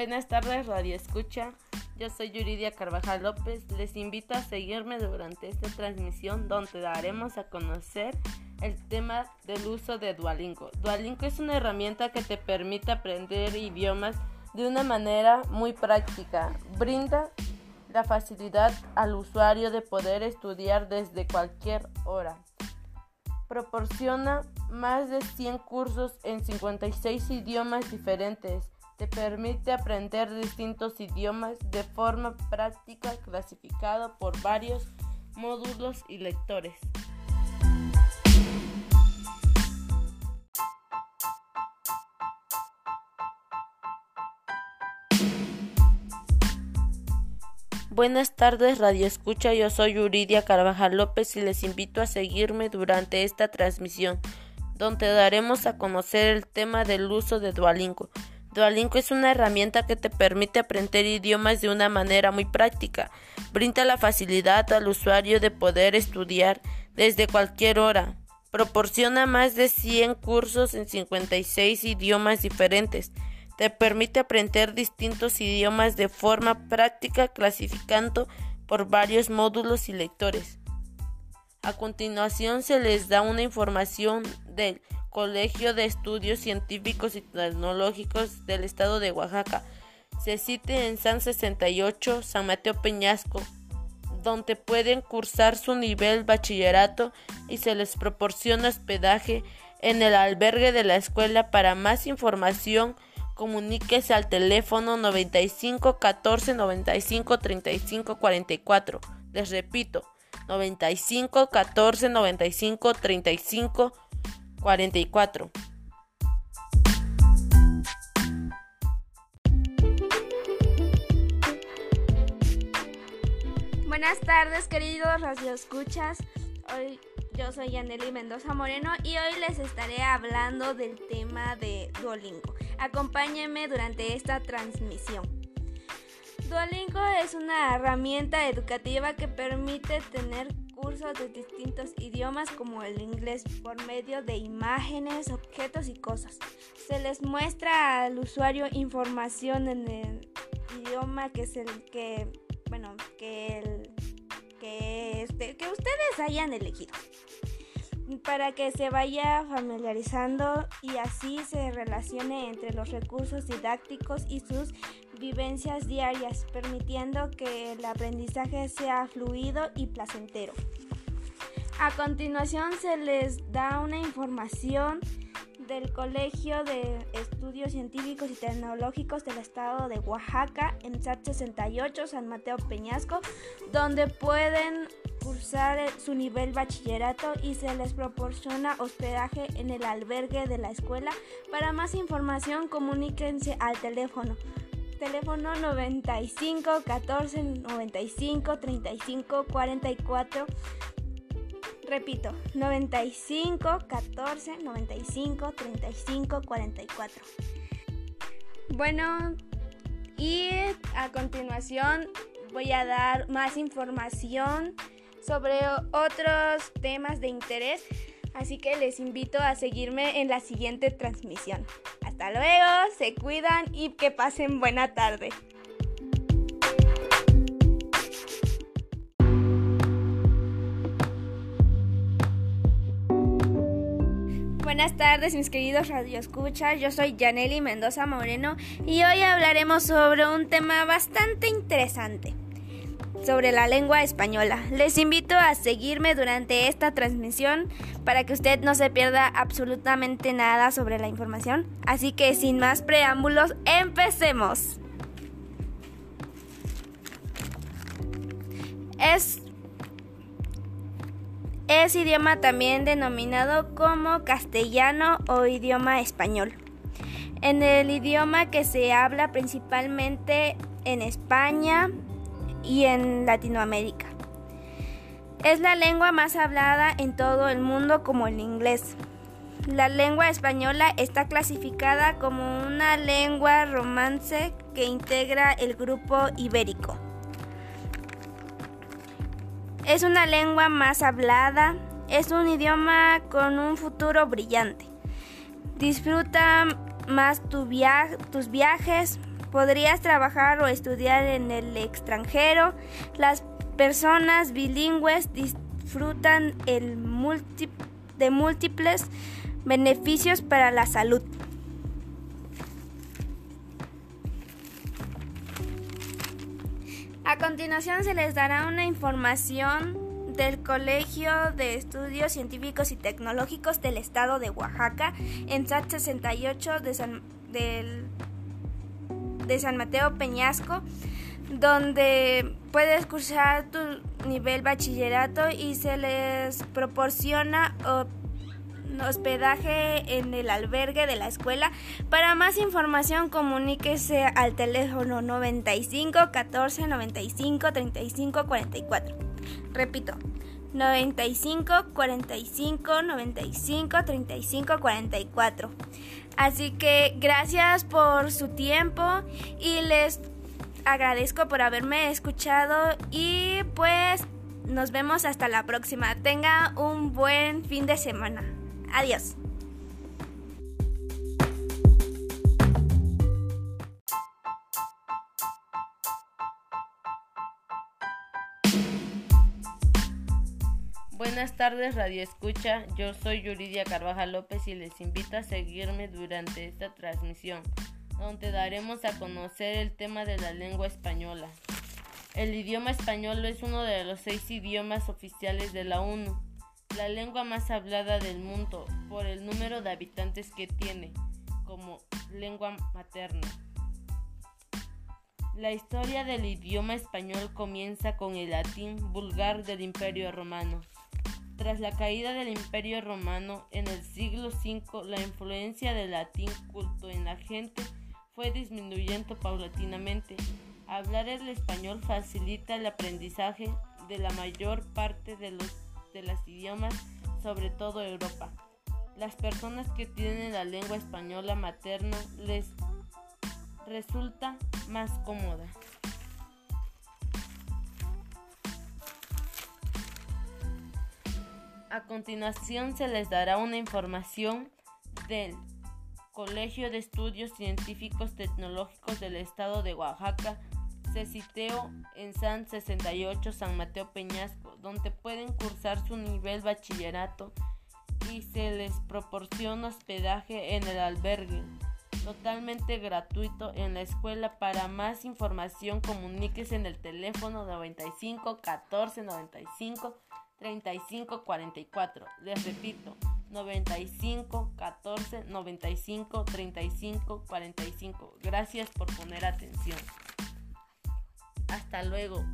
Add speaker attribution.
Speaker 1: Buenas tardes, Radio Escucha. Yo soy Yuridia Carvajal López. Les invito a seguirme durante esta transmisión donde daremos a conocer el tema del uso de Duolingo. Duolingo es una herramienta que te permite aprender idiomas de una manera muy práctica. Brinda la facilidad al usuario de poder estudiar desde cualquier hora. Proporciona más de 100 cursos en 56 idiomas diferentes. Te permite aprender distintos idiomas de forma práctica clasificado por varios módulos y lectores. Buenas tardes, Radio Escucha. Yo soy Yuridia Carvajal López y les invito a seguirme durante esta transmisión, donde daremos a conocer el tema del uso de Duolingo. Duolingo es una herramienta que te permite aprender idiomas de una manera muy práctica. Brinda la facilidad al usuario de poder estudiar desde cualquier hora. Proporciona más de 100 cursos en 56 idiomas diferentes te permite aprender distintos idiomas de forma práctica clasificando por varios módulos y lectores. A continuación se les da una información del Colegio de Estudios Científicos y Tecnológicos del Estado de Oaxaca. Se cite en San 68, San Mateo Peñasco, donde pueden cursar su nivel bachillerato y se les proporciona hospedaje en el albergue de la escuela. Para más información, comuníquese al teléfono 95 14 95 35 44. Les repito, 95 14 95 35 44.
Speaker 2: Buenas tardes, queridos radioescuchas. Hoy yo soy Yaneli Mendoza Moreno y hoy les estaré hablando del tema de Duolingo. Acompáñenme durante esta transmisión. Duolingo es una herramienta educativa que permite tener cursos de distintos idiomas como el inglés por medio de imágenes, objetos y cosas. Se les muestra al usuario información en el idioma que es el que, bueno, que el que, este, que ustedes hayan elegido para que se vaya familiarizando y así se relacione entre los recursos didácticos y sus vivencias diarias, permitiendo que el aprendizaje sea fluido y placentero. A continuación se les da una información del Colegio de Estudios Científicos y Tecnológicos del Estado de Oaxaca en SAT 68 San Mateo Peñasco, donde pueden cursar su nivel bachillerato y se les proporciona hospedaje en el albergue de la escuela. Para más información comuníquense al teléfono teléfono 95 14 95 35 44 Repito, 95 14 95 35 44. Bueno, y a continuación voy a dar más información sobre otros temas de interés, así que les invito a seguirme en la siguiente transmisión. Hasta luego, se cuidan y que pasen buena tarde. Buenas tardes mis queridos radioescuchas, yo soy Janely Mendoza Moreno y hoy hablaremos sobre un tema bastante interesante sobre la lengua española. Les invito a seguirme durante esta transmisión para que usted no se pierda absolutamente nada sobre la información. Así que sin más preámbulos, empecemos. Es, es idioma también denominado como castellano o idioma español. En el idioma que se habla principalmente en España, y en Latinoamérica. Es la lengua más hablada en todo el mundo como el inglés. La lengua española está clasificada como una lengua romance que integra el grupo ibérico. Es una lengua más hablada, es un idioma con un futuro brillante. Disfruta más tus viajes, podrías trabajar o estudiar en el extranjero. Las personas bilingües disfrutan el de múltiples beneficios para la salud. A continuación se les dará una información del Colegio de Estudios Científicos y Tecnológicos del Estado de Oaxaca en SAT 68 de San, de San Mateo Peñasco, donde puedes cursar tu nivel bachillerato y se les proporciona hospedaje en el albergue de la escuela. Para más información comuníquese al teléfono 95 14 95 35 44. Repito, 95 45 95 35 44. Así que gracias por su tiempo y les agradezco por haberme escuchado y pues nos vemos hasta la próxima. Tenga un buen fin de semana. Adiós.
Speaker 1: Buenas tardes Radio Escucha, yo soy Yuridia Carvajal López y les invito a seguirme durante esta transmisión, donde daremos a conocer el tema de la lengua española. El idioma español es uno de los seis idiomas oficiales de la ONU la lengua más hablada del mundo por el número de habitantes que tiene como lengua materna. La historia del idioma español comienza con el latín vulgar del Imperio Romano. Tras la caída del Imperio Romano en el siglo V, la influencia del latín culto en la gente fue disminuyendo paulatinamente. Hablar el español facilita el aprendizaje de la mayor parte de los de los idiomas, sobre todo Europa. Las personas que tienen la lengua española materna les resulta más cómoda. A continuación se les dará una información del Colegio de Estudios Científicos Tecnológicos del Estado de Oaxaca Ceciteo en San 68 San Mateo Peñasco, donde pueden cursar su nivel bachillerato y se les proporciona hospedaje en el albergue totalmente gratuito en la escuela. Para más información comuníquese en el teléfono 95 14 95 35 44. Les repito, 95 14 95 35 45. Gracias por poner atención. Hasta luego.